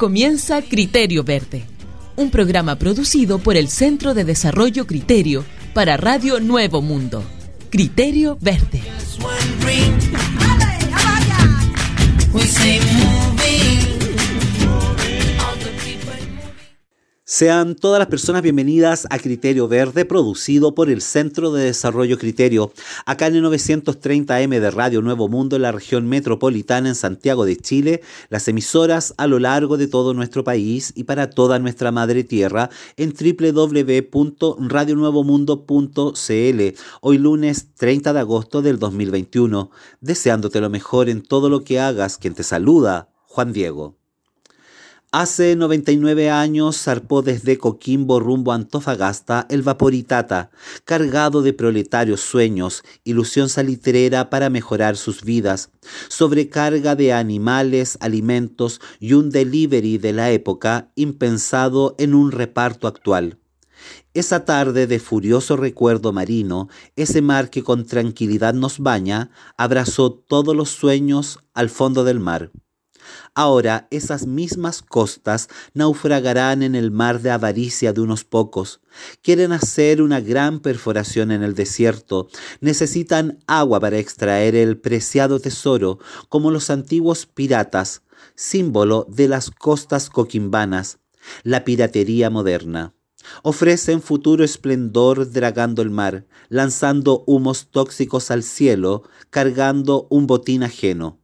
Comienza Criterio Verde, un programa producido por el Centro de Desarrollo Criterio para Radio Nuevo Mundo. Criterio Verde. Sean todas las personas bienvenidas a Criterio Verde, producido por el Centro de Desarrollo Criterio, acá en el 930M de Radio Nuevo Mundo en la región metropolitana en Santiago de Chile, las emisoras a lo largo de todo nuestro país y para toda nuestra madre tierra en www.radionuevomundo.cl, hoy lunes 30 de agosto del 2021, deseándote lo mejor en todo lo que hagas, quien te saluda, Juan Diego. Hace 99 años zarpó desde Coquimbo rumbo a Antofagasta el Vaporitata, cargado de proletarios sueños, ilusión salitrera para mejorar sus vidas, sobrecarga de animales, alimentos y un delivery de la época impensado en un reparto actual. Esa tarde de furioso recuerdo marino, ese mar que con tranquilidad nos baña, abrazó todos los sueños al fondo del mar. Ahora esas mismas costas naufragarán en el mar de avaricia de unos pocos. Quieren hacer una gran perforación en el desierto. Necesitan agua para extraer el preciado tesoro, como los antiguos piratas, símbolo de las costas coquimbanas, la piratería moderna. Ofrecen futuro esplendor dragando el mar, lanzando humos tóxicos al cielo, cargando un botín ajeno.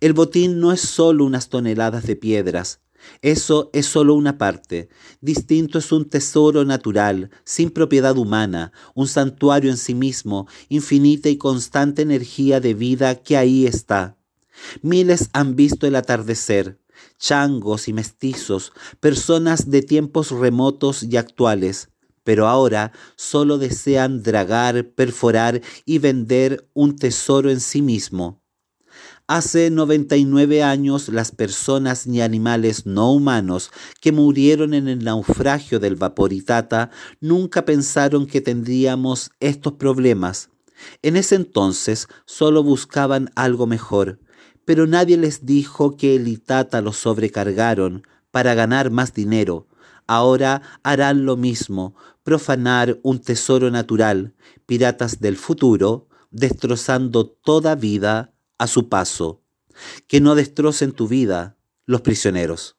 El botín no es solo unas toneladas de piedras, eso es solo una parte. Distinto es un tesoro natural, sin propiedad humana, un santuario en sí mismo, infinita y constante energía de vida que ahí está. Miles han visto el atardecer, changos y mestizos, personas de tiempos remotos y actuales, pero ahora solo desean dragar, perforar y vender un tesoro en sí mismo. Hace 99 años las personas ni animales no humanos que murieron en el naufragio del Vaporitata nunca pensaron que tendríamos estos problemas. En ese entonces solo buscaban algo mejor, pero nadie les dijo que el Itata lo sobrecargaron para ganar más dinero. Ahora harán lo mismo, profanar un tesoro natural, piratas del futuro, destrozando toda vida a su paso, que no destrocen tu vida los prisioneros.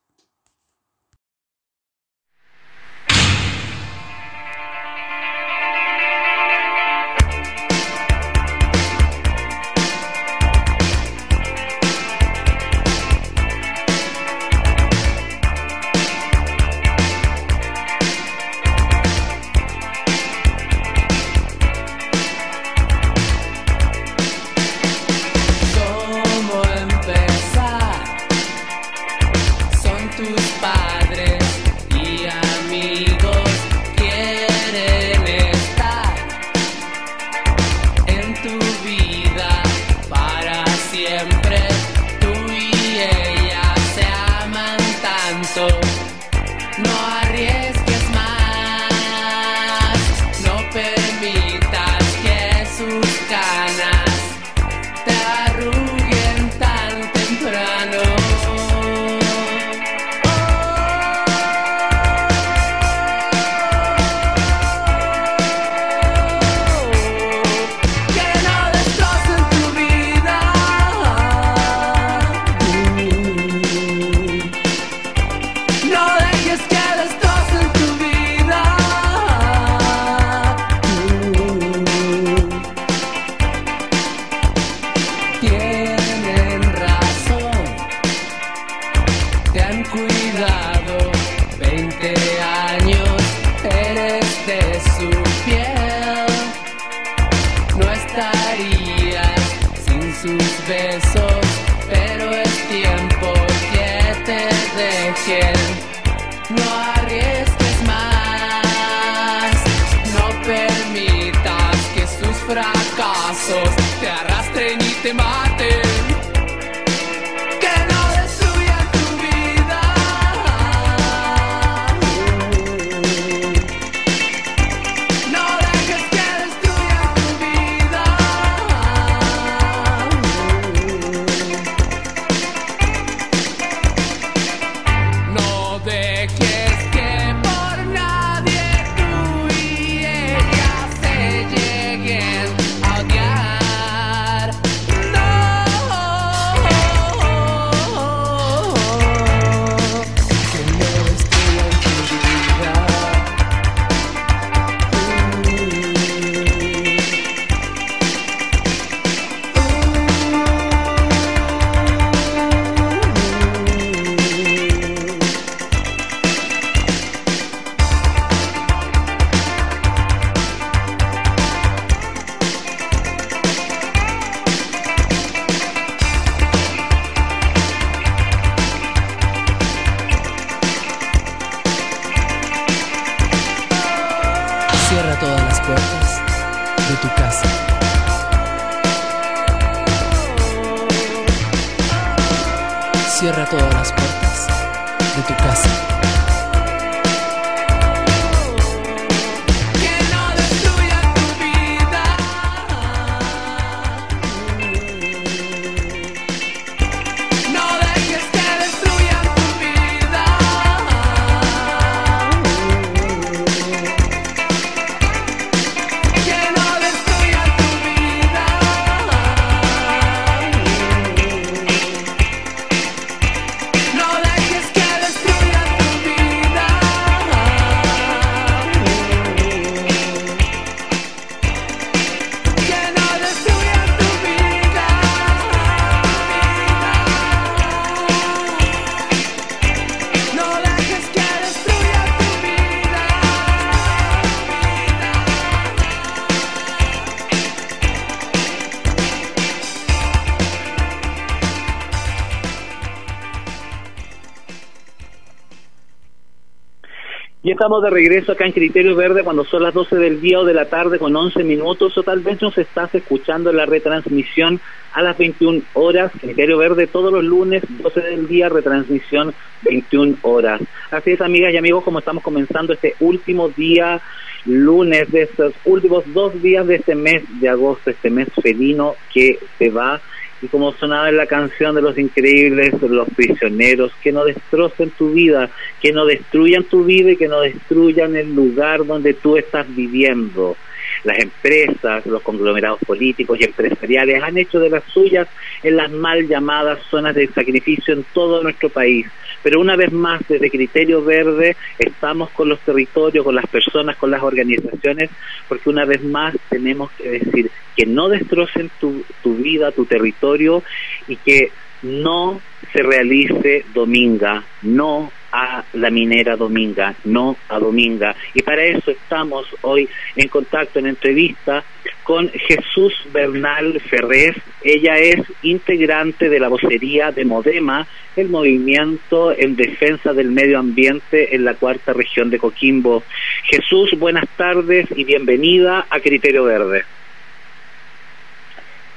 Estamos de regreso acá en Criterio Verde cuando son las 12 del día o de la tarde con 11 minutos o tal vez nos estás escuchando la retransmisión a las 21 horas, Criterio Verde todos los lunes, 12 del día, retransmisión 21 horas. Así es, amigas y amigos, como estamos comenzando este último día, lunes de estos últimos dos días de este mes de agosto, este mes felino que se va y como sonaba en la canción de los increíbles, los prisioneros, que no destrocen tu vida, que no destruyan tu vida y que no destruyan el lugar donde tú estás viviendo. Las empresas, los conglomerados políticos y empresariales han hecho de las suyas en las mal llamadas zonas de sacrificio en todo nuestro país. Pero una vez más, desde Criterio Verde, estamos con los territorios, con las personas, con las organizaciones, porque una vez más tenemos que decir que no destrocen tu, tu vida, tu territorio y que no se realice dominga, no a la minera Dominga, no a Dominga. Y para eso estamos hoy en contacto, en entrevista con Jesús Bernal Ferrés. Ella es integrante de la vocería de Modema, el movimiento en defensa del medio ambiente en la cuarta región de Coquimbo. Jesús, buenas tardes y bienvenida a Criterio Verde.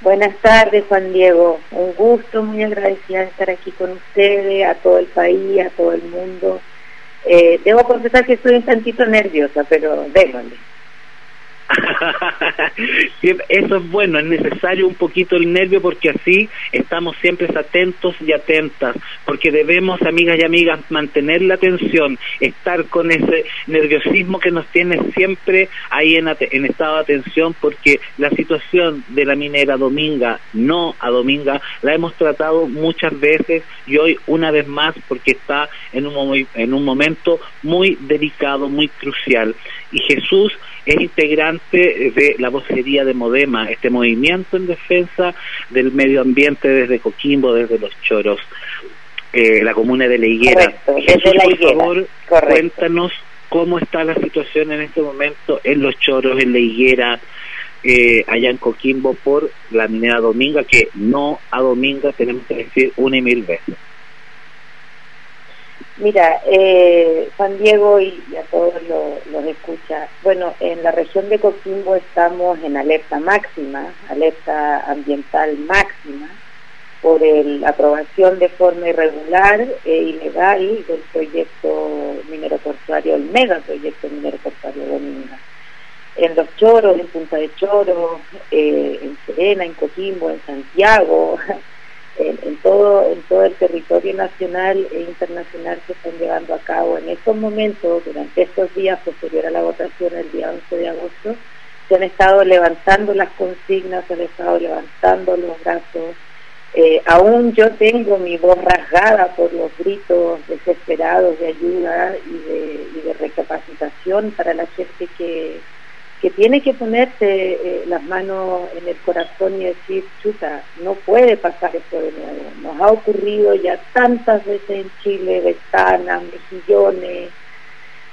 Buenas tardes, Juan Diego. Un gusto, muy agradecida de estar aquí con ustedes, a todo el país, a todo el mundo. Eh, debo confesar que estoy un tantito nerviosa, pero déjale. Eso es bueno, es necesario un poquito el nervio porque así estamos siempre atentos y atentas, porque debemos, amigas y amigas, mantener la atención, estar con ese nerviosismo que nos tiene siempre ahí en, en estado de atención, porque la situación de la minera Dominga, no a Dominga, la hemos tratado muchas veces y hoy una vez más porque está en un, en un momento muy delicado, muy crucial. Y Jesús es integrante de la vocería de Modema, este movimiento en defensa del medio ambiente desde Coquimbo, desde Los Choros, eh, la comuna de La Higuera. Jesús, por favor, cuéntanos cómo está la situación en este momento en Los Choros, en La Higuera, eh, allá en Coquimbo por la minera Dominga, que no a Dominga tenemos que decir una y mil veces. Mira, eh, Juan Diego y, a todos los, escucha, bueno, en la región de Coquimbo estamos en alerta máxima, alerta ambiental máxima, por la aprobación de forma irregular e ilegal del proyecto minero portuario, el megaproyecto minero portuario Dominga. En Los Choros, en Punta de Choros, eh, en Serena, en Coquimbo, en Santiago, en, todo, en todo el territorio nacional e internacional que están llevando a cabo en estos momentos, durante estos días posterior a la votación el día 11 de agosto, se han estado levantando las consignas, se han estado levantando los brazos. Eh, aún yo tengo mi voz rasgada por los gritos desesperados de ayuda y de, y de recapacitación para la gente que, que tiene que ponerse eh, las manos en el corazón y decir, chuta, no puede pasar esto de nuevo. Nos ha ocurrido ya tantas veces en Chile, ventanas, mejillones,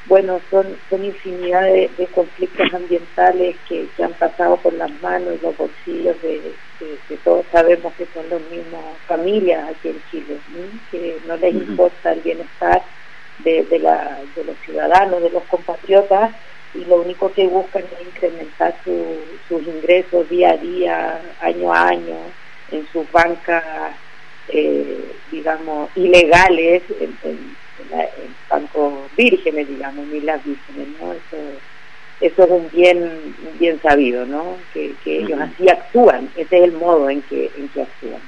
bueno, son, son infinidad de, conflictos ambientales que, han pasado por las manos y los bolsillos de, que todos. Sabemos que son los mismos familias aquí en Chile, que no les importa el bienestar de, de, la, de los ciudadanos, de los compatriotas, y lo único que buscan es incrementar sus ingresos día a día, año a año, en sus bancas eh, digamos, ilegales en, bancos vírgenes, digamos, ni las vírgenes, ¿no? Eso, eso es un bien, bien sabido, ¿no? Que, ellos así actúan, ese es el modo en que, en que actúan.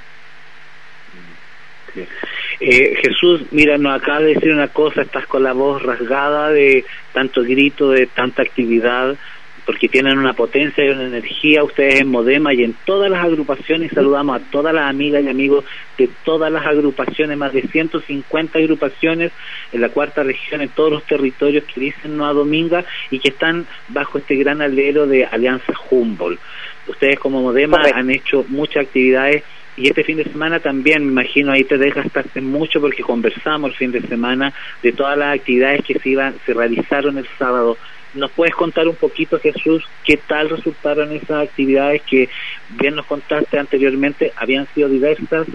Eh, Jesús, mira, nos acaba de decir una cosa, estás con la voz rasgada de tanto grito, de tanta actividad porque tienen una potencia y una energía, ustedes en Modema y en todas las agrupaciones, saludamos a todas las amigas y amigos de todas las agrupaciones, más de 150 agrupaciones en la cuarta región, en todos los territorios que dicen no a Dominga y que están bajo este gran alero de Alianza Humboldt. Ustedes como Modema han hecho muchas actividades y este fin de semana también, me imagino, ahí te desgastaste mucho porque conversamos el fin de semana de todas las actividades que se, iban, se realizaron el sábado ¿Nos puedes contar un poquito, Jesús, qué tal resultaron esas actividades que bien nos contaste anteriormente? Habían sido diversas,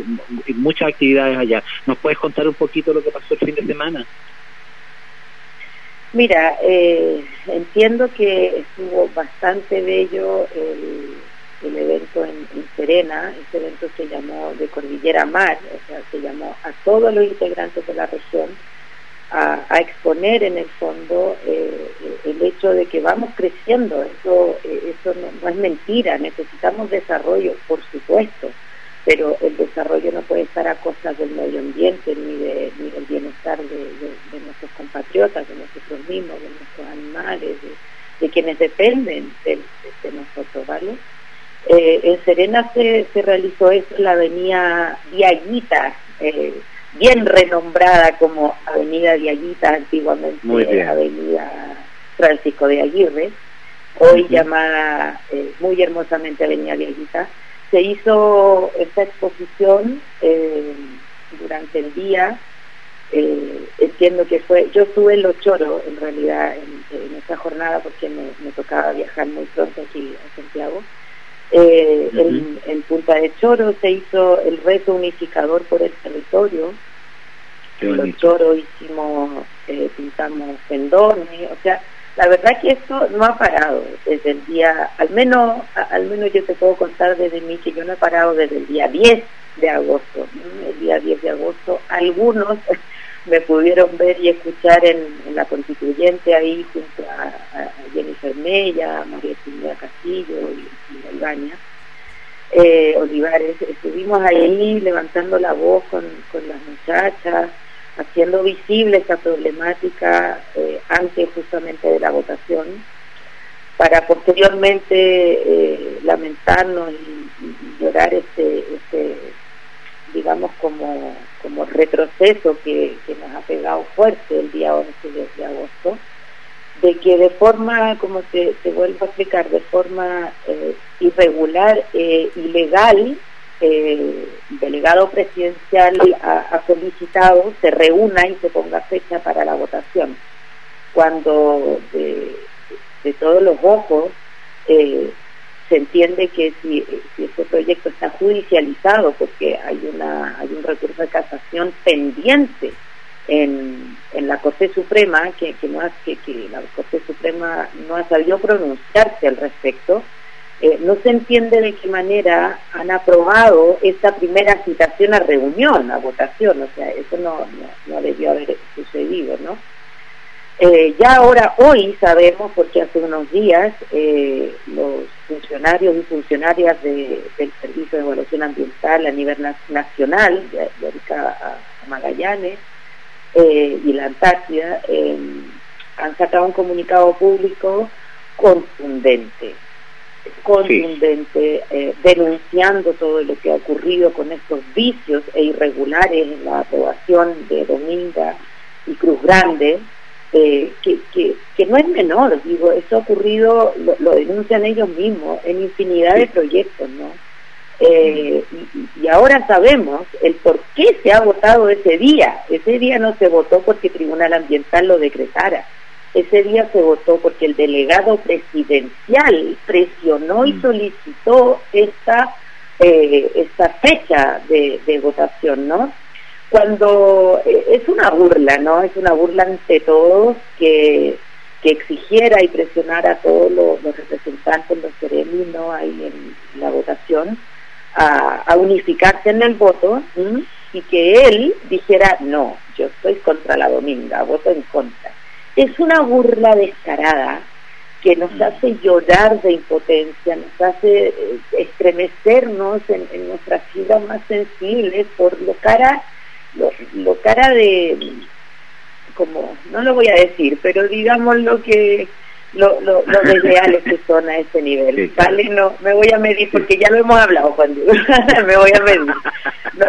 muchas actividades allá. ¿Nos puedes contar un poquito lo que pasó el fin de semana? Mira, eh, entiendo que estuvo bastante bello el, evento en, en, Serena, ese evento se llamó de Cordillera Mar, o sea, se llamó a todos los integrantes de la región a, exponer en el fondo eh, el hecho de que vamos creciendo, eso, eh, eso no, es mentira, necesitamos desarrollo, por supuesto, pero el desarrollo no puede estar a costa del medio ambiente ni del bienestar de, nuestros compatriotas, de nosotros mismos, de nuestros animales, de, quienes dependen de, nosotros, ¿vale? Eh, en Serena se, se realizó eso, la avenida Diaguita, eh, bien renombrada como Avenida Diaguita, antiguamente Avenida Francisco de Aguirre, hoy llamada eh, muy hermosamente Avenida Diaguita. Se hizo esta exposición durante el día, eh, entiendo que fue, yo estuve en Los Choros en realidad en, en esa jornada porque me, me, tocaba viajar muy pronto aquí a Santiago. En, Punta de Choro se hizo el reto unificador por el territorio, los choros hicimos, eh, pintamos pendones, o sea, la verdad que esto no ha parado desde el día, al menos, al menos yo te puedo contar desde mí que yo no he parado desde el día 10 de agosto, el día 10 de agosto, algunos me pudieron ver y escuchar en, la constituyente ahí junto a, Jennifer Mella, María Silvia Castillo y, eh, Olivares, estuvimos ahí levantando la voz con, con las muchachas, haciendo visible esta problemática eh, antes justamente de la votación, para posteriormente eh, lamentarnos y, llorar este, este, digamos, como, como retroceso que, nos ha pegado fuerte el día 11 de, agosto, de que de forma, como te, vuelvo a explicar, de forma irregular, e ilegal, el delegado presidencial ha, solicitado se reúna y se ponga fecha para la votación. Cuando de, todos los ojos eh, se entiende que si, este proyecto está judicializado, porque hay, una, hay un recurso de casación pendiente en, en la Corte Suprema, que, que, que, que la Corte Suprema no ha sabido pronunciarse al respecto, eh, no se entiende de qué manera han aprobado esta primera citación a reunión, a votación, o sea, eso no, no, debió haber sucedido, ¿no? Eh, ya ahora, hoy sabemos, porque hace unos días eh, los funcionarios y funcionarias del Servicio de Evaluación Ambiental a nivel nacional, de, de a, Magallanes y la Antártida, han sacado un comunicado público contundente contundente eh, denunciando todo lo que ha ocurrido con estos vicios e irregulares en la aprobación de Dominga y Cruz Grande, eh, que, que, no es menor, digo, eso ha ocurrido, lo, denuncian ellos mismos en infinidad de proyectos, ¿no? Eh, y, y, ahora sabemos el por qué se ha votado ese día. Ese día no se votó porque el Tribunal Ambiental lo decretara ese día se votó porque el delegado presidencial presionó y mm. solicitó esta, eh, esta fecha de, votación, ¿no? Cuando eh, es una burla, ¿no? Es una burla ante todos que, que exigiera y presionara a todos los, representantes, los sereninos ahí en la votación, a, unificarse en el voto y que él dijera, no, yo estoy contra la Dominga, voto en contra. Es una burla descarada que nos mm. hace llorar de impotencia, nos hace eh, estremecernos en, en nuestras vidas más sensibles por lo cara, lo, cara de, como, no lo voy a decir, pero digamos lo que lo, lo, lo desleales que son a ese nivel. ¿Vale? No, me voy a medir, porque ya lo hemos hablado, Juan Diego. me voy a medir.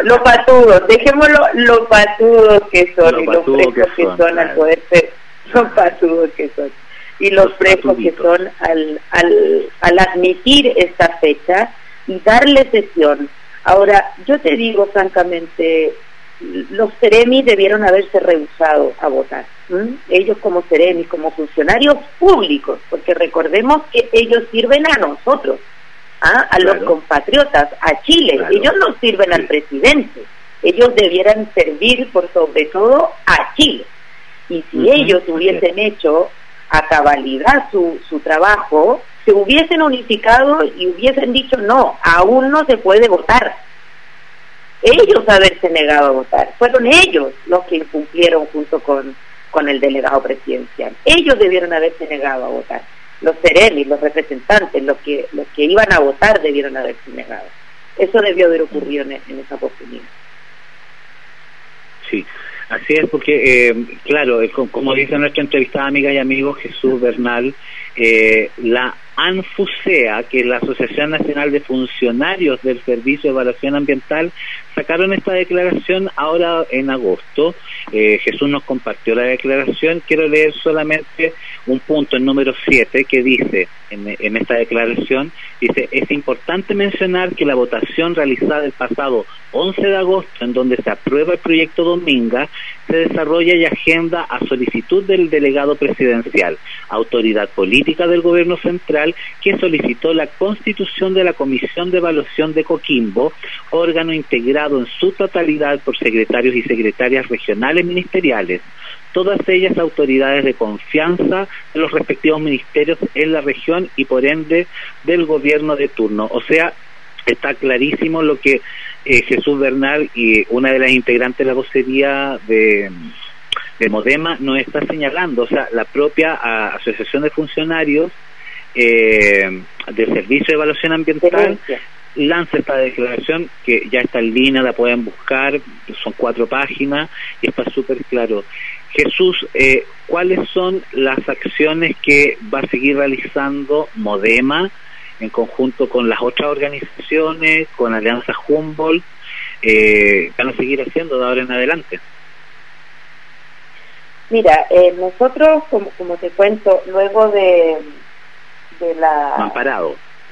los patudos, dejémoslo los patudos que son y los frescos que son, al poder ser, son patudos que son. Y los, frescos que son al, al, al admitir esta fecha y darle sesión. Ahora, yo te digo francamente, los Ceremi debieron haberse rehusado a votar. Ellos como Ceremi, como funcionarios públicos, porque recordemos que ellos sirven a nosotros, ¿ah? a los compatriotas, a Chile. Ellos no sirven al presidente. Ellos debieran servir por sobre todo a Chile. Y si ellos hubiesen hecho a cabalidad su, su trabajo, se hubiesen unificado y hubiesen dicho no, aún no se puede votar ellos haberse negado a votar. Fueron ellos los que incumplieron junto con, con el delegado presidencial. Ellos debieron haberse negado a votar. Los serenis, los representantes, los que, los que iban a votar debieron haberse negado. Eso debió haber ocurrido en, esa oportunidad. Sí, así es porque, eh, claro, como dice nuestra entrevistada amiga y amigo Jesús Bernal, eh, la ANFUSEA, que es la Asociación Nacional de Funcionarios del Servicio de Evaluación Ambiental, sacaron esta declaración ahora en agosto. Eh, Jesús nos compartió la declaración. Quiero leer solamente un punto, el número 7, que dice en, esta declaración, dice, es importante mencionar que la votación realizada el pasado 11 de agosto, en donde se aprueba el proyecto Dominga, se desarrolla y agenda a solicitud del delegado presidencial, autoridad política del gobierno central, que solicitó la constitución de la Comisión de Evaluación de Coquimbo, órgano integrado en su totalidad por secretarios y secretarias regionales ministeriales, todas ellas autoridades de confianza de los respectivos ministerios en la región y por ende del gobierno de turno. O sea, está clarísimo lo que eh, Jesús Bernal y una de las integrantes de la vocería de, de Modema nos está señalando, o sea, la propia Asociación de Funcionarios eh, del Servicio de Evaluación Ambiental lanza esta declaración que ya está en línea, la pueden buscar, son cuatro páginas y está súper claro. Jesús, eh, ¿cuáles son las acciones que va a seguir realizando Modema en conjunto con las otras organizaciones, con Alianza Humboldt, eh, van a seguir haciendo de ahora en adelante? Mira, eh, nosotros, como, como te cuento, luego de, de la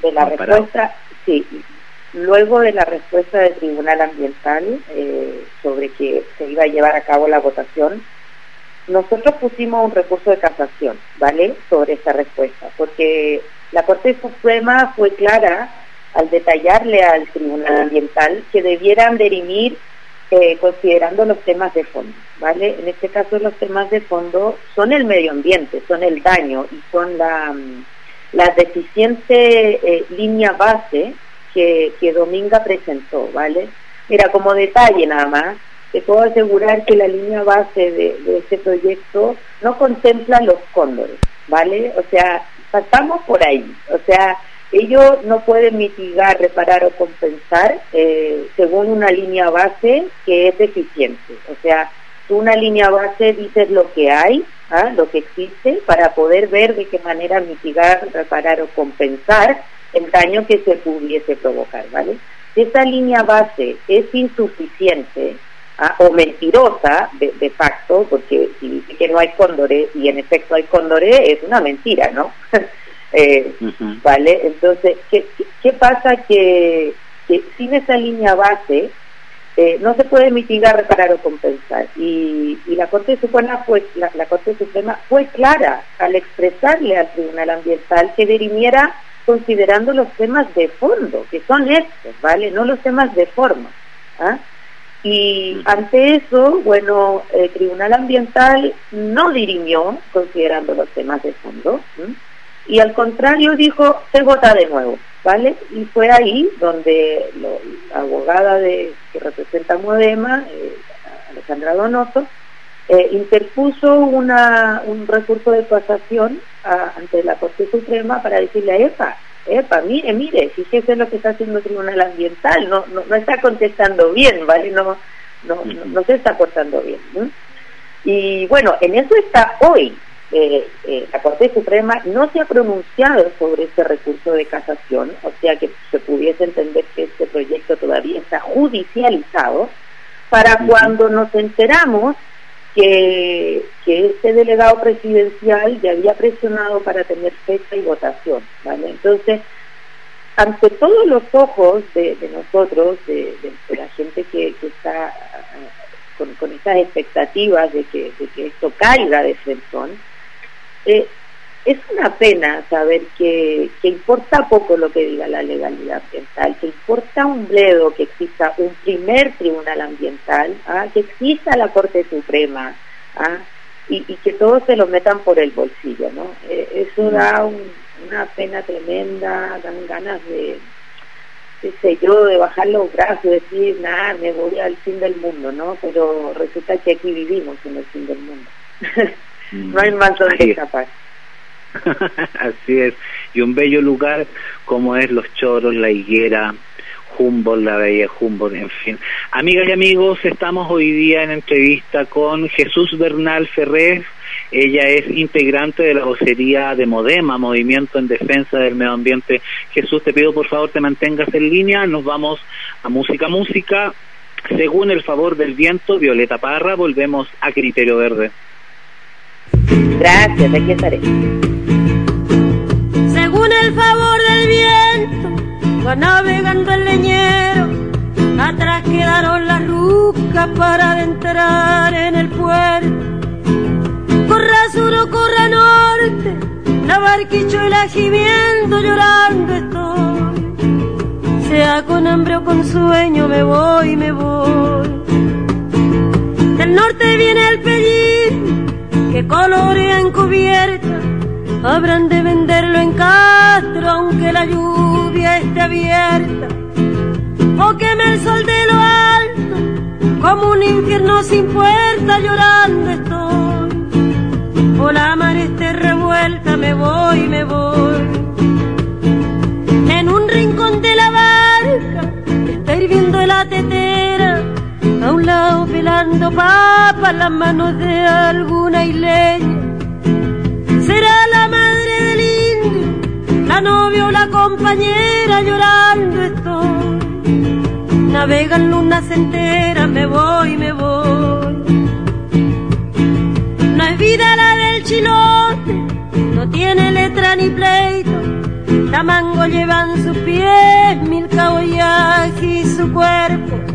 de la respuesta, sí, luego de la respuesta del Tribunal Ambiental eh, sobre que se iba a llevar a cabo la votación, nosotros pusimos un recurso de casación, ¿vale? Sobre esa respuesta, porque la Corte Suprema fue clara al detallarle al Tribunal Ambiental que debieran derimir eh, considerando los temas de fondo, ¿vale? En este caso los temas de fondo son el medio ambiente, son el daño y son la, mm, la deficiente eh, línea base que, que Dominga presentó, ¿vale? Mira, como detalle nada más, te puedo asegurar que la línea base de, este proyecto no contempla los cóndores, ¿vale? O sea, pasamos por ahí. O sea, ellos no pueden mitigar, reparar o compensar eh, según una línea base que es deficiente. O sea, tú una línea base dices lo que hay, ¿ah? lo que existe, para poder ver de qué manera mitigar, reparar o compensar el daño que se pudiese provocar, ¿vale? Si esa línea base es insuficiente, ¿ah? o mentirosa de, de, facto, porque si dice que no hay cóndores y en efecto hay cóndores, es una mentira, ¿no? eh, ¿Vale? Entonces, ¿qué, qué pasa? Que, que, sin esa línea base eh, no se puede mitigar, reparar o compensar. Y, y la Corte Suprema fue, la, la Corte Suprema fue clara al expresarle al Tribunal Ambiental que dirimiera considerando los temas de fondo, que son estos, ¿vale? No los temas de forma. ¿ah? Y ante eso, bueno, el Tribunal Ambiental no dirimió, considerando los temas de fondo, y al contrario dijo, se vota de nuevo, ¿vale? Y fue ahí donde la abogada de, que representa a Modema, eh, Alejandra Donoso, eh, interpuso una, un recurso de casación ante la Corte Suprema para decirle a EPA, EPA, mire, mire, fíjese lo que está haciendo el Tribunal Ambiental, no, no, no está contestando bien, ¿vale? No, no, no, se está portando bien. Y bueno, en eso está hoy. Eh, eh, la Corte Suprema no se ha pronunciado sobre este recurso de casación, o sea que se pudiese entender que este proyecto todavía está judicializado, para cuando nos enteramos que, que este delegado presidencial ya había presionado para tener fecha y votación, ¿vale? Entonces, ante todos los ojos de, nosotros, de, la gente que, está con, con, estas expectativas de que, esto caiga de Fentón, eh, es una pena saber que, que, importa poco lo que diga la legalidad ambiental, que importa un bledo que exista un primer tribunal ambiental, ¿ah? que exista la Corte Suprema ¿ah? y, que todos se lo metan por el bolsillo. ¿no? Eh, eso da una pena tremenda, dan ganas de, qué sé yo, de bajar los brazos, decir, nada, me voy al fin del mundo, ¿no? Pero resulta que aquí vivimos en el fin del mundo. no hay más donde escapar. Así es, y un bello lugar como es Los Choros, La Higuera, Humboldt, la Bella Humboldt, en fin. Amigas y amigos, estamos hoy día en entrevista con Jesús Bernal Ferrer. Ella es integrante de la vocería de Modema, Movimiento en Defensa del Medio Ambiente. Jesús, te pido por favor te mantengas en línea. Nos vamos a música, música. Según el favor del viento, Violeta Parra, volvemos a Criterio Verde. Gracias, aquí estaré el favor del viento va navegando el leñero. Atrás quedaron las ruscas para adentrar en el puerto. Corra sur o corra norte, la barquicho y la gimiendo llorando estoy. Sea con hambre o con sueño, me voy, me voy. Del norte viene el pellín que colorea encubierta habrán de venderlo en Castro aunque la lluvia esté abierta. O queme el sol de lo alto como un infierno sin puerta llorando estoy. O la mar esté revuelta me voy, me voy a un lado pelando papas las manos de alguna isleña será la madre del indio, la novia o la compañera llorando estoy. Navegan lunas enteras, me voy, me voy. No es vida la del chilote, no tiene letra ni pleito. La mango lleva en sus pies mil caboyajes y su cuerpo.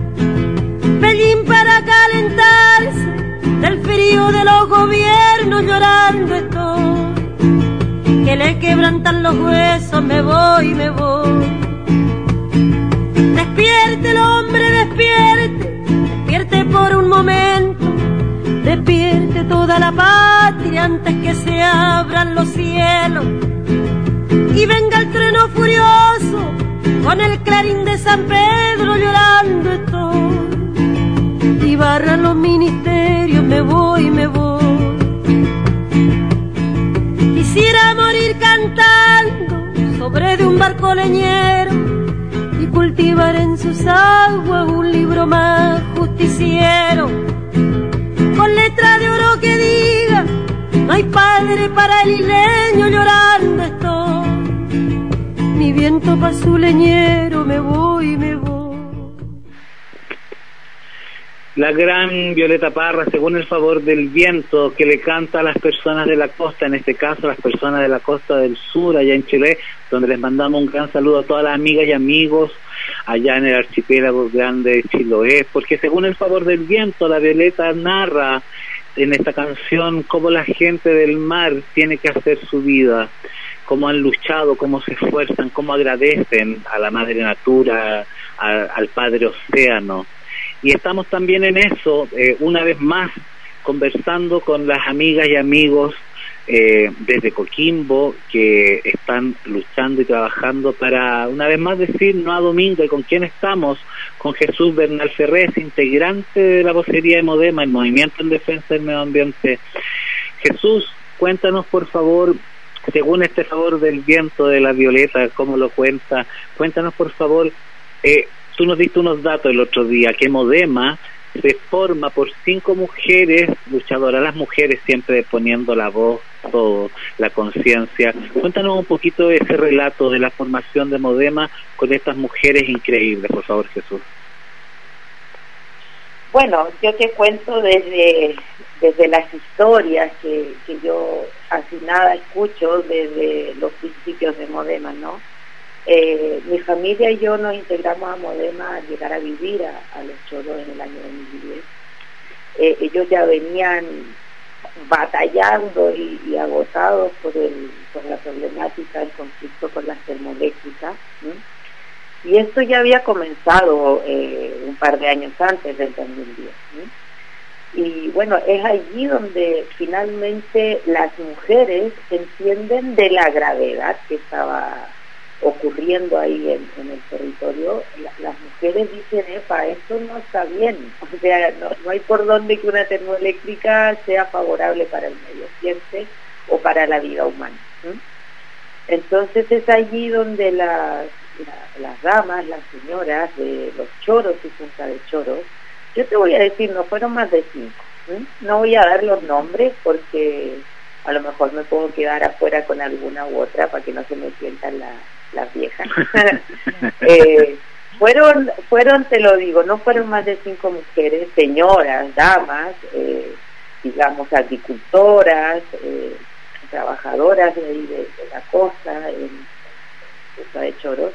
Del frío de los gobiernos llorando estoy que le quebrantan los huesos, me voy, me voy. Despierte el hombre, despierte, despierte por un momento, despierte toda la patria antes que se abran los cielos. Y venga el trueno furioso con el clarín de San Pedro llorando estoy. Y barran los ministerios, me voy, me voy. Quisiera morir cantando sobre de un barco leñero y cultivar en sus aguas un libro más justiciero. Con letra de oro que diga, no hay padre para el isleño llorando estoy. Mi viento pa' su leñero, me voy, me voy. La gran Violeta Parra, según el favor del viento que le canta a las personas de la costa, en este caso a las personas de la costa del sur, allá en Chile, donde les mandamos un gran saludo a todas las amigas y amigos allá en el archipiélago grande de Chiloé, porque según el favor del viento, la Violeta narra en esta canción cómo la gente del mar tiene que hacer su vida, cómo han luchado, cómo se esfuerzan, cómo agradecen a la madre natura, al padre océano y estamos también en eso, eh, una vez más, conversando con las amigas y amigos eh, desde Coquimbo que están luchando y trabajando para una vez más decir no a domingo y con quién estamos, con Jesús Bernal Ferrés, integrante de la vocería de Modema, el movimiento en defensa del medio ambiente. Jesús, cuéntanos por favor según este favor del viento de la violeta, cómo lo cuenta, cuéntanos por favor, eh, tú nos diste unos datos el otro día, que Modema se forma por cinco mujeres luchadoras, las mujeres siempre poniendo la voz, todo, la conciencia. Cuéntanos un poquito de ese relato de la formación de Modema con estas mujeres increíbles, por favor, Jesús. Bueno, yo te cuento desde, desde las historias que, que yo así nada escucho desde los principios de Modema, ¿no? Eh, mi familia y yo nos integramos a Modema al llegar a vivir a, Los Choros en el año 2010. Eh, ellos ya venían batallando y, agotados por, el, por la problemática del conflicto con las termoeléctricas. Y esto ya había comenzado eh, un par de años antes del 2010. Y bueno, es allí donde finalmente las mujeres entienden de la gravedad que estaba ocurriendo ahí en, el territorio, las mujeres dicen, epa, esto no está bien, o sea, no, hay por dónde que una termoeléctrica sea favorable para el medio ambiente o para la vida humana. Entonces es allí donde las, las damas, las señoras de los choros y Punta de Choros, yo te voy a decir, no fueron más de cinco, no voy a dar los nombres porque a lo mejor me puedo quedar afuera con alguna u otra para que no se me sientan la las viejas. eh, fueron, fueron, te lo digo, no fueron más de cinco mujeres, señoras, damas, eh, digamos, agricultoras, eh, trabajadoras de, de, la costa, en Costa de Choros,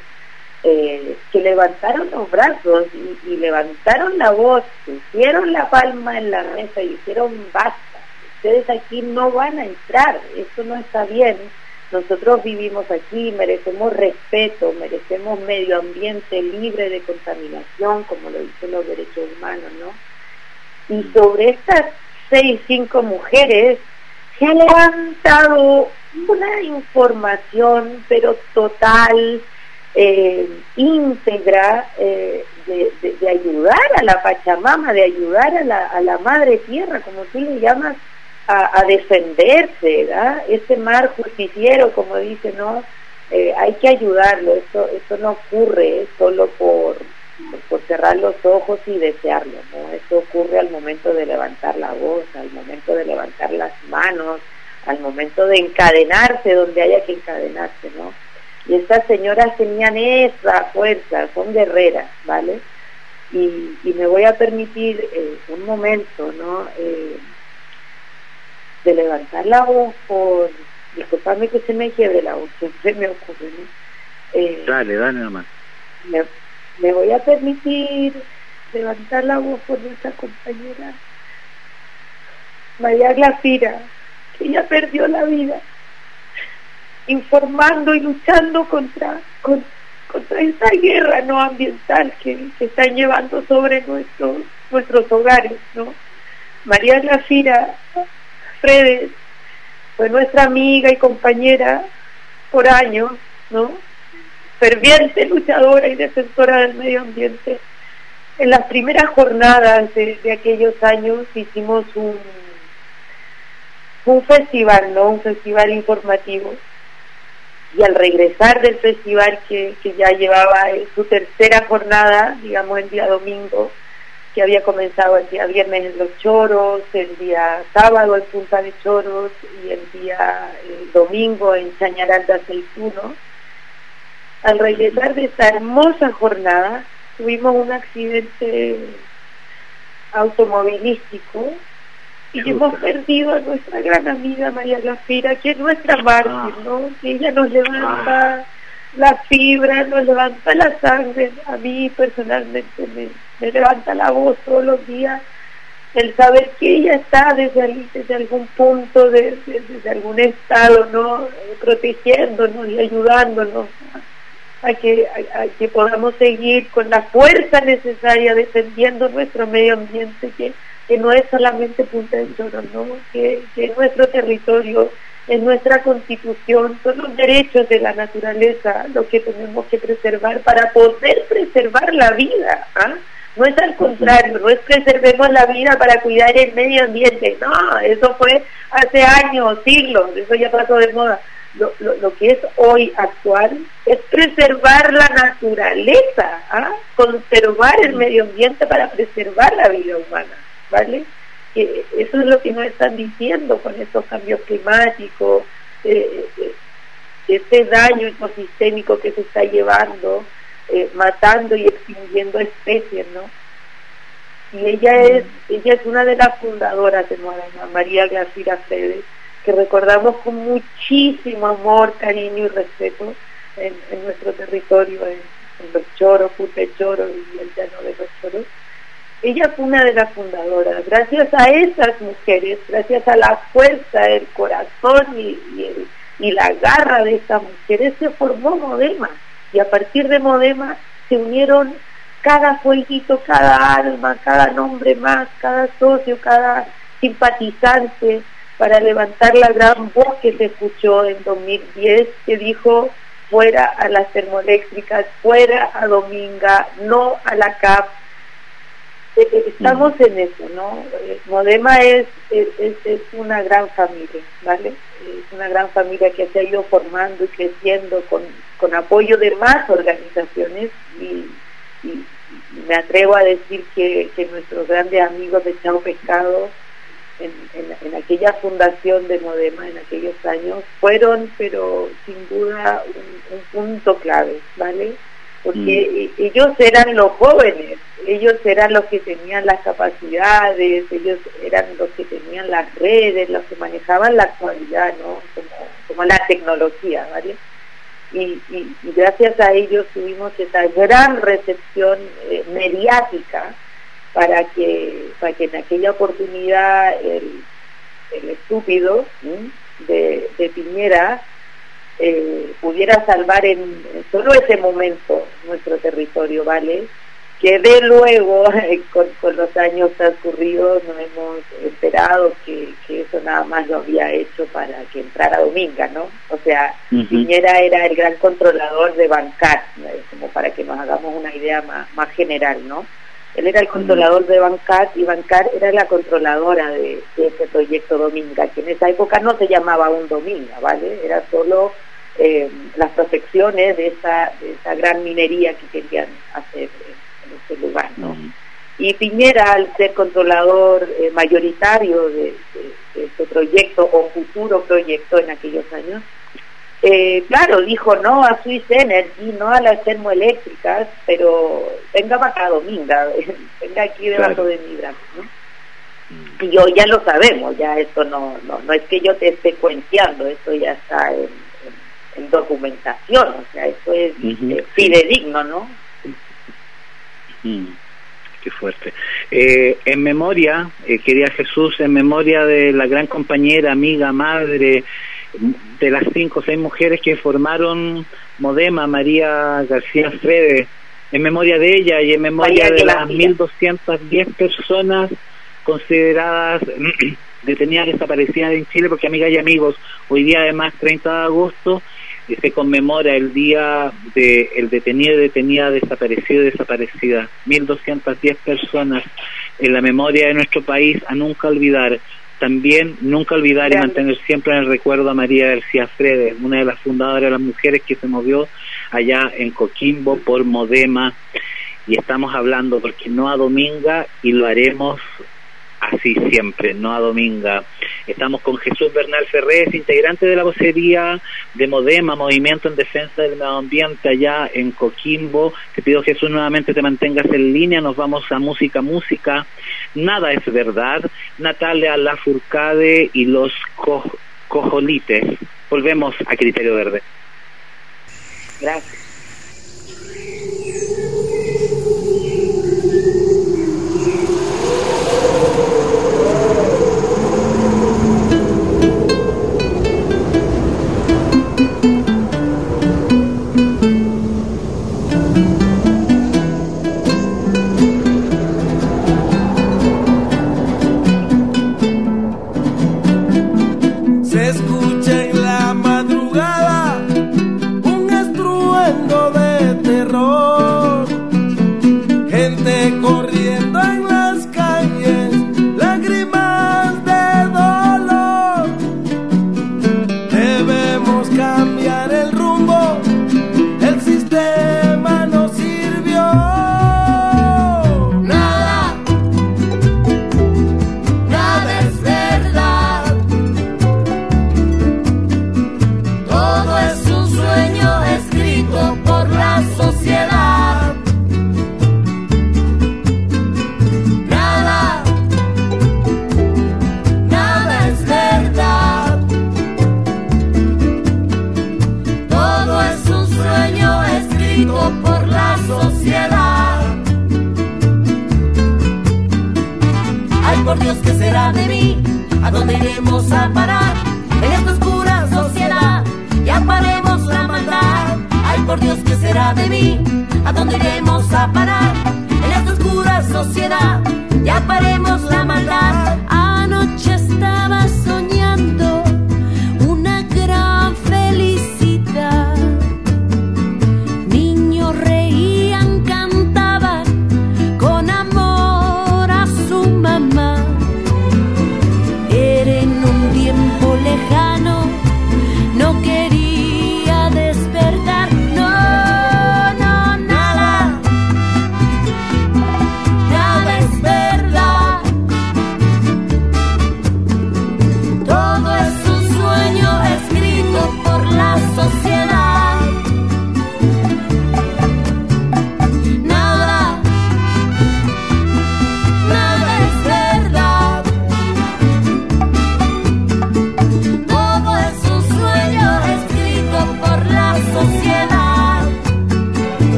eh, que levantaron los brazos y, y, levantaron la voz, pusieron la palma en la mesa y dijeron basta, ustedes aquí no van a entrar, esto no está bien, nosotros vivimos aquí, merecemos respeto, merecemos medio ambiente libre de contaminación, como lo dicen los derechos humanos, ¿no? Y sobre estas seis, cinco mujeres se ha levantado una información, pero total, eh, íntegra, eh, de, ayudar a la Pachamama, de ayudar a la, a la Madre Tierra, como tú le llamas, a, defenderse, ¿verdad? Ese mar justiciero, como dice, ¿no? Eh, hay que ayudarlo, eso, eso no ocurre solo por, por cerrar los ojos y desearlo, ¿no? Eso ocurre al momento de levantar la voz, al momento de levantar las manos, al momento de encadenarse donde haya que encadenarse, ¿no? Y estas señoras tenían esa fuerza, son guerreras, ¿vale? Y, y me voy a permitir eh, un momento, ¿no? Eh, de levantar la voz por, disculpame que se me quede la voz, siempre me ocurre, eh, dale, dale nomás. Me, voy a permitir levantar la voz por nuestra compañera María Glafira, que ya perdió la vida, informando y luchando contra, contra esta guerra no ambiental que, que están llevando sobre nuestros, nuestros hogares, ¿no? María Glafira Fredes fue nuestra amiga y compañera por años, ¿no? Ferviente luchadora y defensora del medio ambiente. En las primeras jornadas de, aquellos años hicimos un, un festival, ¿no? Un festival informativo. Y al regresar del festival que, que ya llevaba su tercera jornada, digamos el día domingo, que había comenzado el día viernes en Los Choros, el día sábado en Punta de Choros y el día domingo en Chañaral de Aceituno. Al regresar de esta hermosa jornada, tuvimos un accidente automovilístico y hemos perdido a nuestra gran amiga María Lafira, que es nuestra mártir, ah. ¿no? Que ella nos levanta ah. La fibra, nos levanta la sangre. A mí personalmente me, me levanta la voz todos los días el saber que ella está desde, desde algún punto, de, desde algún estado, ¿no? protegiéndonos y ayudándonos a, que, a, que podamos seguir con la fuerza necesaria defendiendo nuestro medio ambiente, que, que no es solamente Punta del Choro, ¿no? que, que es nuestro territorio en nuestra constitución, son los derechos de la naturaleza lo que tenemos que preservar para poder preservar la vida. ¿ah? No es al contrario, no es preservemos la vida para cuidar el medio ambiente, no, eso fue hace años, siglos, eso ya pasó de moda. Lo, lo, que es hoy actual es preservar la naturaleza, ¿ah? conservar el medio ambiente para preservar la vida humana, ¿vale? Eso es lo que nos están diciendo con estos cambios climáticos, eh, eh, este daño ecosistémico que se está llevando, eh, matando y extinguiendo especies, ¿no? Y ella es, ella es una de las fundadoras de Modena, María García Fredes, que recordamos con muchísimo amor, cariño y respeto en, nuestro territorio, en, los choros, Pute Choro y el llano de los choros ella fue una de las fundadoras. Gracias a esas mujeres, gracias a la fuerza, el corazón y, y, la garra de estas mujeres, se formó Modema. Y a partir de Modema se unieron cada fueguito, cada alma, cada nombre más, cada socio, cada simpatizante para levantar la gran voz que se escuchó en 2010 que dijo fuera a las termoeléctricas, fuera a Dominga, no a la CAP, estamos en eso, ¿no? Eh, Modema es, es, es, una gran familia, ¿vale? Es una gran familia que se ha ido formando y creciendo con, con apoyo de más organizaciones y, me atrevo a decir que, que, nuestros grandes amigos de Chao Pescado en, en, aquella fundación de Modema en aquellos años fueron, pero sin duda, un, un punto clave, ¿vale? Porque mm. ellos eran los jóvenes, ellos eran los que tenían las capacidades, ellos eran los que tenían las redes, los que manejaban la actualidad, ¿no? Como, la tecnología, ¿vale? Y, gracias a ellos tuvimos esa gran recepción eh, mediática para que, para que en aquella oportunidad el, estúpido de, de Piñera eh, pudiera salvar en, solo ese momento nuestro territorio, ¿vale? Que de luego, con, los años transcurridos, nos hemos enterado que, eso nada más lo había hecho para que entrara Dominga, ¿no? O sea, Piñera era el gran controlador de Bancar, como para que nos hagamos una idea más, más general, ¿no? Él era el controlador de Bancar y Bancar era la controladora de, ese proyecto Dominga, que en esa época no se llamaba un Dominga, ¿vale? Era solo eh, las protecciones de esa, de esa gran minería que querían hacer en ese lugar, ¿no? Y Piñera, al ser controlador eh, mayoritario de, este proyecto o futuro proyecto en aquellos años, eh, claro, dijo no a Swiss Energy, no a las termoeléctricas, pero venga para Dominga, venga aquí debajo de mi brazo, ¿no? Y hoy ya lo sabemos, ya esto no, no, no es que yo te esté cuenteando, esto ya está en documentación, o sea, eso es uh fidedigno, ¿no? Qué fuerte. Eh, en memoria, eh, quería Jesús, en memoria de la gran compañera, amiga, madre, de las cinco o seis mujeres que formaron Modema, María García Frede, en memoria de ella y en memoria de las 1.210 personas consideradas detenidas desaparecidas en Chile, porque amigas y amigos, hoy día además 30 de agosto se conmemora el día de el detenido, detenida, desaparecido, desaparecida. 1.210 personas en la memoria de nuestro país a nunca olvidar. También nunca olvidar y mantener siempre en el recuerdo a María García Fredes, una de las fundadoras de las mujeres que se movió allá en Coquimbo por Modema. Y estamos hablando porque no a Dominga y lo haremos así siempre, no a Dominga. Estamos con Jesús Bernal Ferrés, integrante de la vocería de Modema, Movimiento en Defensa del Medio Ambiente allá en Coquimbo. Te pido Jesús nuevamente te mantengas en línea, nos vamos a música, música. Nada es verdad. Natalia Lafourcade y los cojolites. Volvemos a Criterio Verde. Gracias.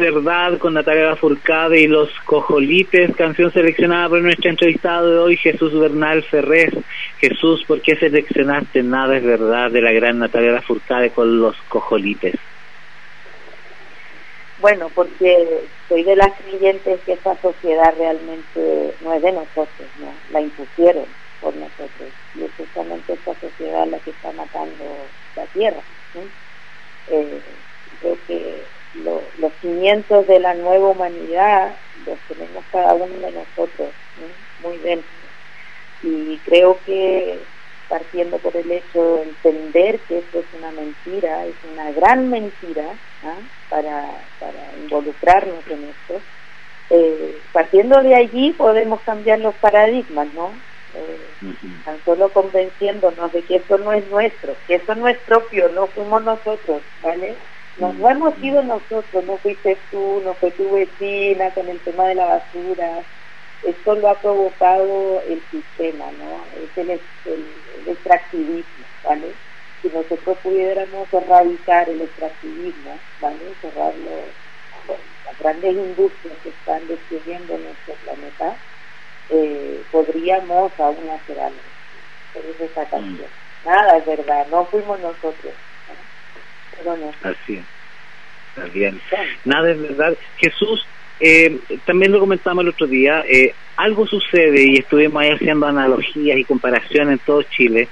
Verdad con Natalia Furcade y los Cojolites, canción seleccionada por nuestro entrevistado de hoy, Jesús Bernal Ferrés. Jesús, ¿por qué seleccionaste Nada es verdad de la gran Natalia Furcade con los Cojolites? Bueno, porque soy de las creyentes que esa sociedad realmente no es de nosotros, ¿no? La impusieron por nosotros. Y es justamente esta sociedad la que está matando la tierra. ¿sí? Eh, creo que lo- los cimientos de la nueva humanidad los tenemos cada uno de nosotros muy dentro. Y creo que partiendo por el hecho de entender que esto es una mentira, es una gran mentira ¿ah? para, para involucrarnos en esto, eh, partiendo de allí podemos cambiar los paradigmas, ¿no? Eh, tan solo convenciéndonos de que esto no es nuestro, que esto no es propio, no fuimos nosotros, ¿vale? No, no hemos sido nosotros, no fuiste tú, no fue tu vecina con el tema de la basura. Esto lo ha provocado el sistema, ¿no? Es el, el, el extractivismo, ¿vale? Si nosotros pudiéramos erradicar el extractivismo, ¿vale? Cerrar los- las grandes industrias que están destruyendo nuestro planeta, eh, podríamos aún hacer algo. Por eso esa canción. Nada es verdad, no fuimos nosotros. Así es. Está bien. Nada es verdad. Jesús, eh, también lo comentamos el otro día, eh, algo sucede y estuvimos ahí haciendo analogías y comparaciones en todo Chile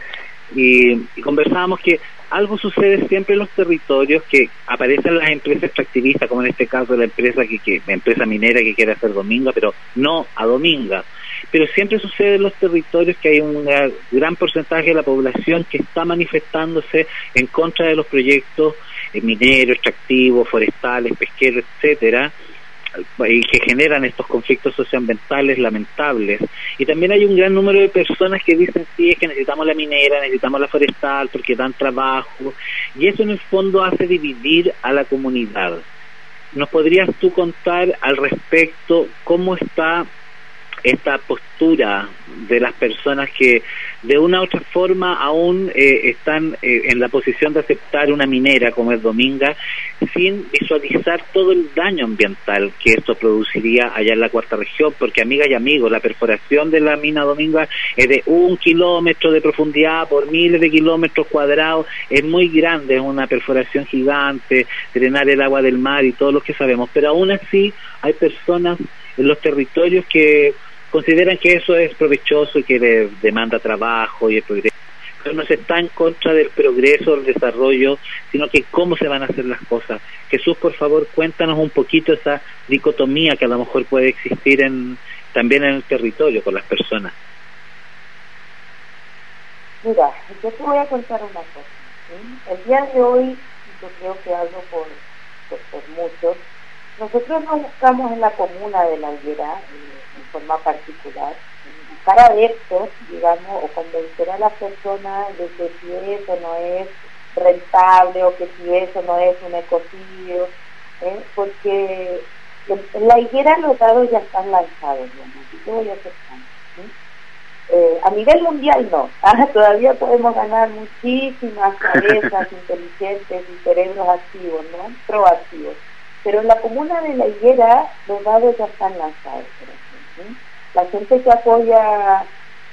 y, y conversábamos que algo sucede siempre en los territorios que aparecen las empresas extractivistas, como en este caso la empresa que, que la empresa minera que quiere hacer dominga, pero no a dominga. Pero siempre sucede en los territorios que hay un gran porcentaje de la población que está manifestándose en contra de los proyectos eh, mineros, extractivos, forestales, pesqueros, etcétera, y que generan estos conflictos socioambientales lamentables. Y también hay un gran número de personas que dicen, sí, es que necesitamos la minera, necesitamos la forestal, porque dan trabajo. Y eso en el fondo hace dividir a la comunidad. ¿Nos podrías tú contar al respecto cómo está esta postura de las personas que de una u otra forma aún eh, están eh, en la posición de aceptar una minera como es Dominga sin visualizar todo el daño ambiental que esto produciría allá en la cuarta región, porque amigas y amigos, la perforación de la mina Dominga es de un kilómetro de profundidad por miles de kilómetros cuadrados, es muy grande, es una perforación gigante, drenar el agua del mar y todo lo que sabemos, pero aún así hay personas en los territorios que consideran que eso es provechoso y que demanda trabajo y el progreso. Pero no se está en contra del progreso, del desarrollo, sino que cómo se van a hacer las cosas. Jesús, por favor, cuéntanos un poquito esa dicotomía que a lo mejor puede existir en, también en el territorio con las personas. Mira, yo te voy a contar una cosa. El día de hoy, yo creo que hablo por, por, muchos, nosotros no buscamos en la comuna de la Higuera, en forma particular, buscar adeptos, digamos, o convencer a las personas de que si eso no es rentable o que si eso no es un ecocidio, ¿eh? porque en la higuera los dados ya están lanzados, voy a eh, a nivel mundial no, ah, todavía podemos ganar muchísimas cabezas inteligentes y cerebros activos, ¿no? Proactivos. Pero en la comuna de la higuera los dados ya están lanzados. La gente que apoya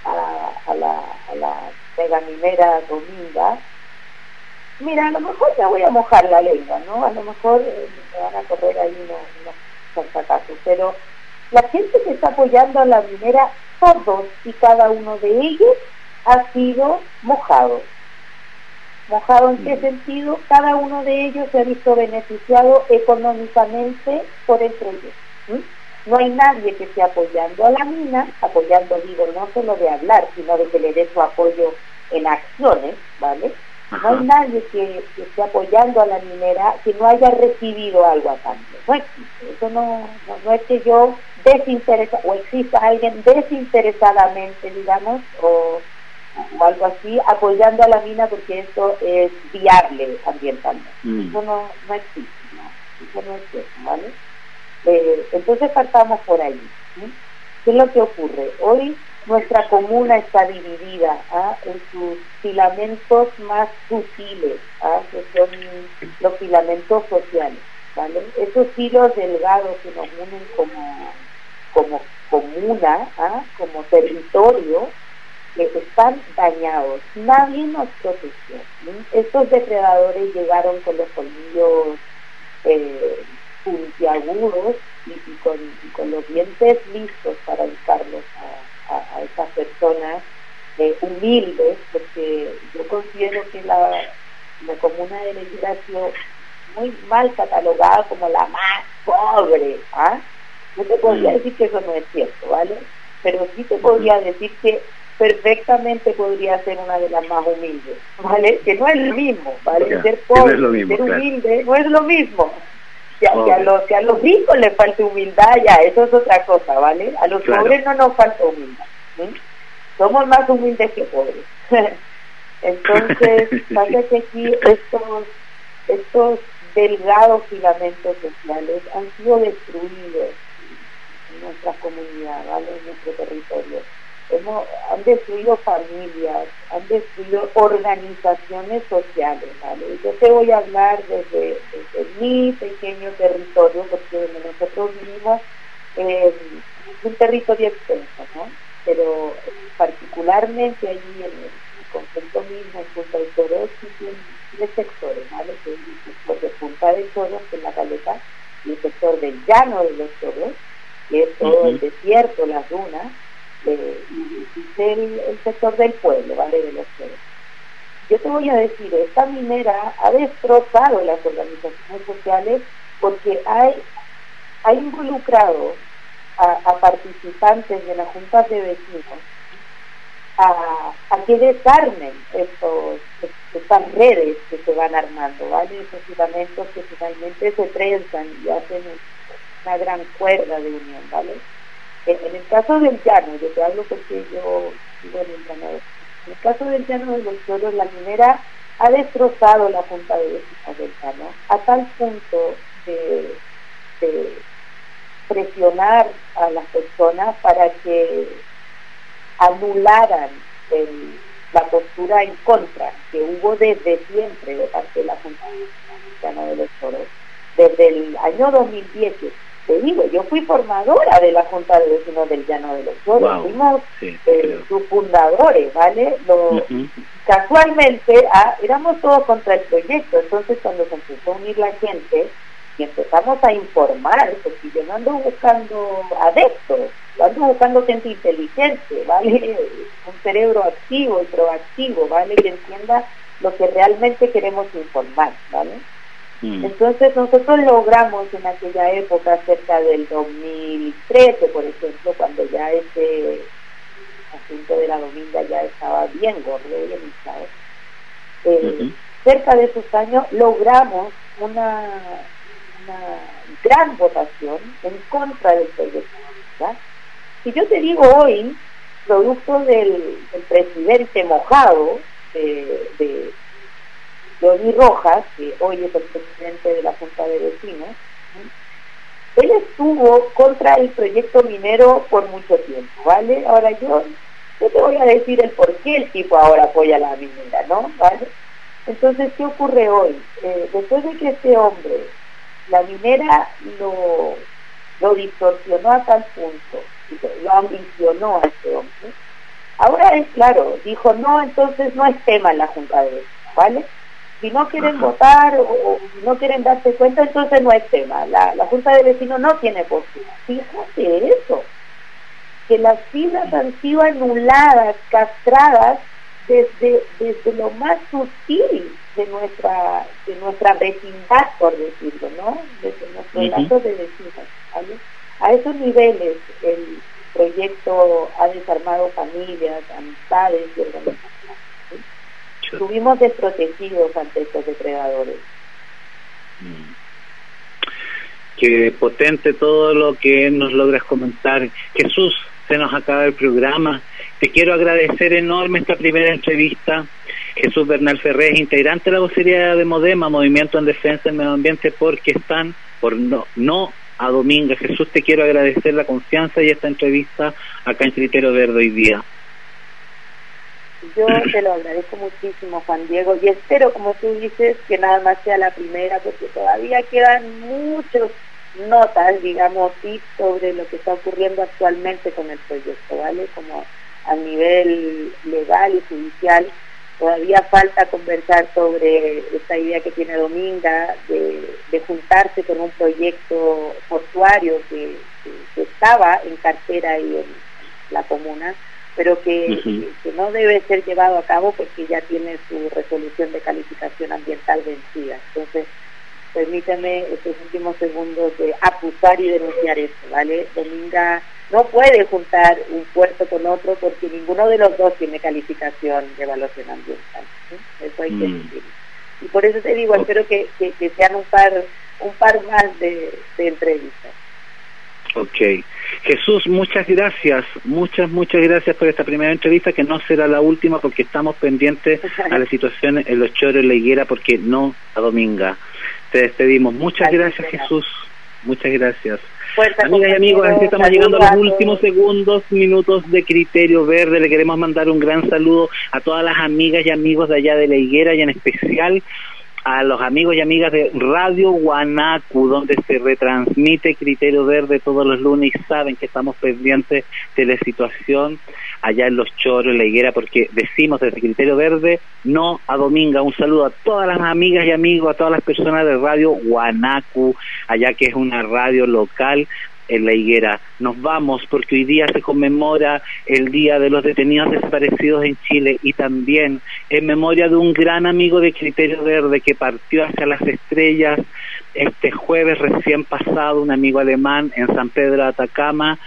a, la, a la mega minera Dominga, mira, a lo mejor ya voy a mojar la lengua, ¿no? A lo mejor eh, me van a correr ahí unos, unos pero la gente que está apoyando a la minera, todos y cada uno de ellos ha sido mojado. ¿Mojado en qué sentido? Cada uno de ellos se ha visto beneficiado económicamente por el proyecto. No hay nadie que esté apoyando a la mina, apoyando, digo, no solo de hablar, sino de que le dé su apoyo en acciones, ¿vale? No hay nadie que, esté apoyando a la minera que no haya recibido algo a cambio. No Eso no, no, es que yo desinteresa o exista alguien desinteresadamente, digamos, o, algo así, apoyando a la mina porque esto es viable ambientalmente. Mm. Eso no, no existe, no. Eso no es cierto, ¿vale? Eh, entonces partamos por ahí. ¿Qué es lo que ocurre? Hoy nuestra comuna está dividida ¿ah? en sus filamentos más sutiles, ¿ah? que son los filamentos sociales. ¿vale? Esos hilos delgados que nos unen como, como comuna, ¿ah? como territorio, que están dañados. Nadie nos protegió. Estos depredadores llegaron con los colmillos eh, puntiagudos y, y, con, y, con, los dientes listos para evitarlos a, a, esas personas eh, humildes, porque yo considero que la, la comuna de la ha sido muy mal catalogada como la más pobre. ¿ah? No te podría mm. decir que eso no es cierto, ¿vale? Pero sí te podría decir que perfectamente podría ser una de las más humildes, ¿vale? Que no es lo mismo, ¿vale? ser pobre, ser humilde, no es lo mismo. Si a, los, a los ricos les falta humildad, ya, eso es otra cosa, ¿vale? A los pobres no nos falta humildad. Somos más humildes que pobres. Entonces, pasa que aquí estos, estos delgados filamentos sociales han sido destruidos en nuestra comunidad, ¿vale? En nuestro territorio han destruido familias, han destruido organizaciones sociales. ¿vale? Yo te voy a hablar desde, mi pequeño territorio, porque nosotros vivimos en un territorio extenso, ¿no? pero particularmente allí en el concepto mismo, en Punta de Toro, existen tres sectores, ¿vale? que es el sector de Punta de Toro, que es la caleta, y el sector del llano de los toros, que es todo el desierto, las dunas, del el sector del pueblo, ¿vale? De los pueblos. Yo te voy a decir, esta minera ha destrozado las organizaciones sociales porque hay, ha involucrado a, participantes de las juntas de vecinos a, a que desarmen estos, estas redes que se van armando, ¿vale? Esos filamentos que finalmente se trenzan y hacen una gran cuerda de unión, ¿vale? En el caso del llano, yo te hablo porque yo vivo en el llano. En el caso del llano de los suelos, la minera ha destrozado la punta de vecinos del llano a tal punto de, presionar a las personas para que anularan la postura en contra que hubo desde siempre de parte de la Junta de los Toros, desde el año 2010. Te digo, yo fui formadora de la Junta de Vecinos del Llano de los Toros, fuimos eh, sus fundadores, ¿vale? Casualmente ah, éramos todos contra el proyecto, entonces cuando se empezó a unir la gente, y empezamos a informar, porque yo no ando buscando adeptos, yo ando buscando gente inteligente, ¿vale? Un cerebro activo y proactivo, ¿vale? Que entienda lo que realmente queremos informar, ¿vale? Mm. Entonces nosotros logramos en aquella época, cerca del 2013, por ejemplo, cuando ya ese asunto de la dominga ya estaba bien gordo, bien eh, cerca de esos años logramos una una gran votación en contra del proyecto. Si yo te digo hoy, producto del, presidente mojado de, de Rojas, que hoy es el presidente de la Junta de Vecinos, él estuvo contra el proyecto minero por mucho tiempo, ¿vale? Ahora yo, te voy a decir el por qué el tipo ahora apoya la minera, ¿no? ¿Vale? Entonces, ¿qué ocurre hoy? Eh, después de que este hombre la minera lo, lo distorsionó a tal punto, lo ambicionó a este hombre. Ahora es claro, dijo, no, entonces no es tema en la Junta de ¿vale? Si no quieren votar o, no quieren darse cuenta, entonces no es tema. La, la Junta de Vecinos no tiene postura. Fíjate eso, que las fibras han sido anuladas, castradas desde, desde lo más sutil de nuestra de nuestra vecindad, por decirlo, ¿no? Desde nuestro uh de vecinos. A esos niveles el proyecto ha desarmado familias, amistades y organizaciones. Estuvimos desprotegidos ante estos depredadores. Mm. Qué potente todo lo que nos logras comentar. Jesús, se nos acaba el programa. Te quiero agradecer enorme esta primera entrevista. Jesús Bernal Ferrer, integrante de la vocería de Modema, Movimiento en Defensa del Medio Ambiente, porque están por no, no a Dominga. Jesús, te quiero agradecer la confianza y esta entrevista acá en Criterio Verde hoy día. Yo te lo agradezco muchísimo, Juan Diego, y espero, como tú dices, que nada más sea la primera, porque todavía quedan muchos notas, digamos, y sobre lo que está ocurriendo actualmente con el proyecto, ¿vale? Como a nivel legal y judicial, todavía falta conversar sobre esta idea que tiene Dominga de, juntarse con un proyecto portuario que, estaba en cartera y en la comuna, pero que, que, no debe ser llevado a cabo porque ya tiene su resolución de calificación ambiental vencida. Entonces, permítame estos últimos segundos de acusar y denunciar esto, ¿vale? Dominga no puede juntar un puerto con otro porque ninguno de los dos tiene calificación de evaluación ambiental. Eso hay que mm. decir. Y por eso te digo, espero que, que, sean un par, un par más de, de entrevistas. Ok. Jesús, muchas gracias, muchas, muchas gracias por esta primera entrevista, que no será la última porque estamos pendientes a la situación en los choros en la higuera porque no a Dominga te despedimos. Muchas gracias, Jesús. Muchas gracias. Amigas y amigos, estamos llegando a los últimos segundos, minutos de Criterio Verde. Le queremos mandar un gran saludo a todas las amigas y amigos de allá de la higuera y en especial a los amigos y amigas de Radio Guanacu, donde se retransmite Criterio Verde todos los lunes saben que estamos pendientes de la situación allá en Los Choros, en la higuera, porque decimos desde Criterio Verde no a Dominga. Un saludo a todas las amigas y amigos, a todas las personas de Radio Guanacu, allá que es una radio local en la higuera. Nos vamos porque hoy día se conmemora el Día de los Detenidos Desaparecidos en Chile y también en memoria de un gran amigo de Criterio Verde que partió hacia las estrellas este jueves recién pasado, un amigo alemán en San Pedro de Atacama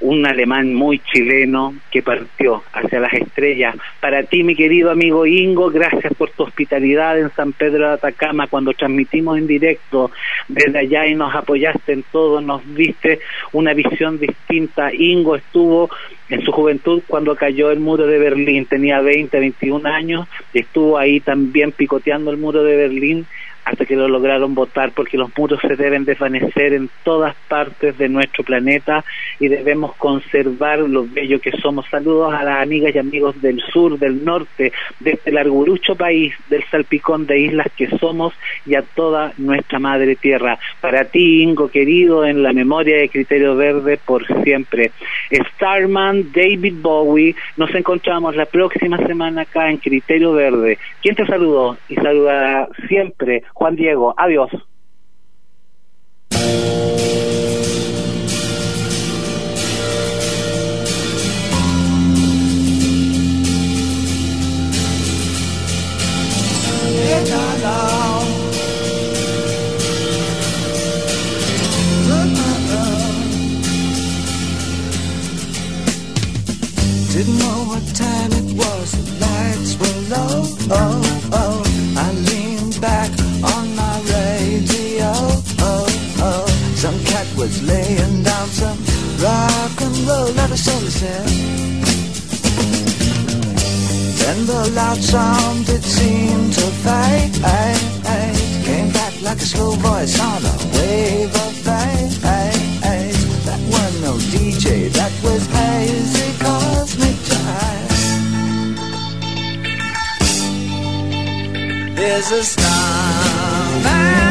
un alemán muy chileno que partió hacia las estrellas. Para ti, mi querido amigo Ingo, gracias por tu hospitalidad en San Pedro de Atacama cuando transmitimos en directo desde allá y nos apoyaste en todo, nos diste una visión distinta. Ingo estuvo en su juventud cuando cayó el muro de Berlín, tenía 20, 21 años, estuvo ahí también picoteando el muro de Berlín hasta que lo lograron votar, porque los muros se deben desvanecer en todas partes de nuestro planeta y debemos conservar lo bello que somos. Saludos a las amigas y amigos del sur, del norte, de este largurucho país, del salpicón de islas que somos y a toda nuestra madre tierra. Para ti, Ingo querido, en la memoria de Criterio Verde por siempre. Starman, David Bowie, nos encontramos la próxima semana acá en Criterio Verde. ¿Quién te saludó? Y saluda siempre Juan Diego. Adiós. Didn't know what time it was, the lights were low. Oh, oh. Was laying down some rock and roll, a soul is. Then the loud sound it seemed to fade. Came back like a slow voice on a wave of fade. That was no DJ, that was hazy cosmic jive. There's a starman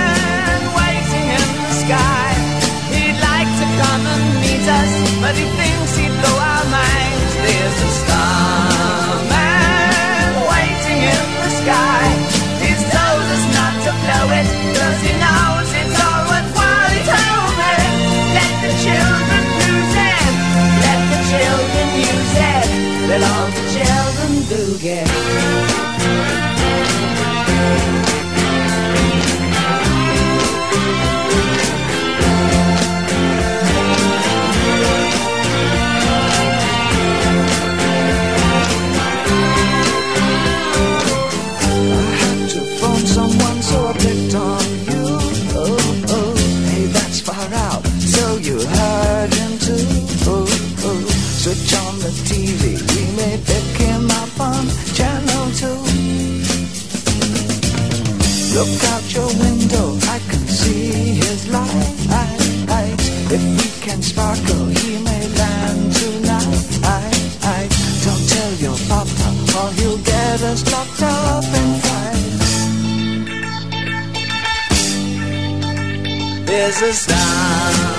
There's a starman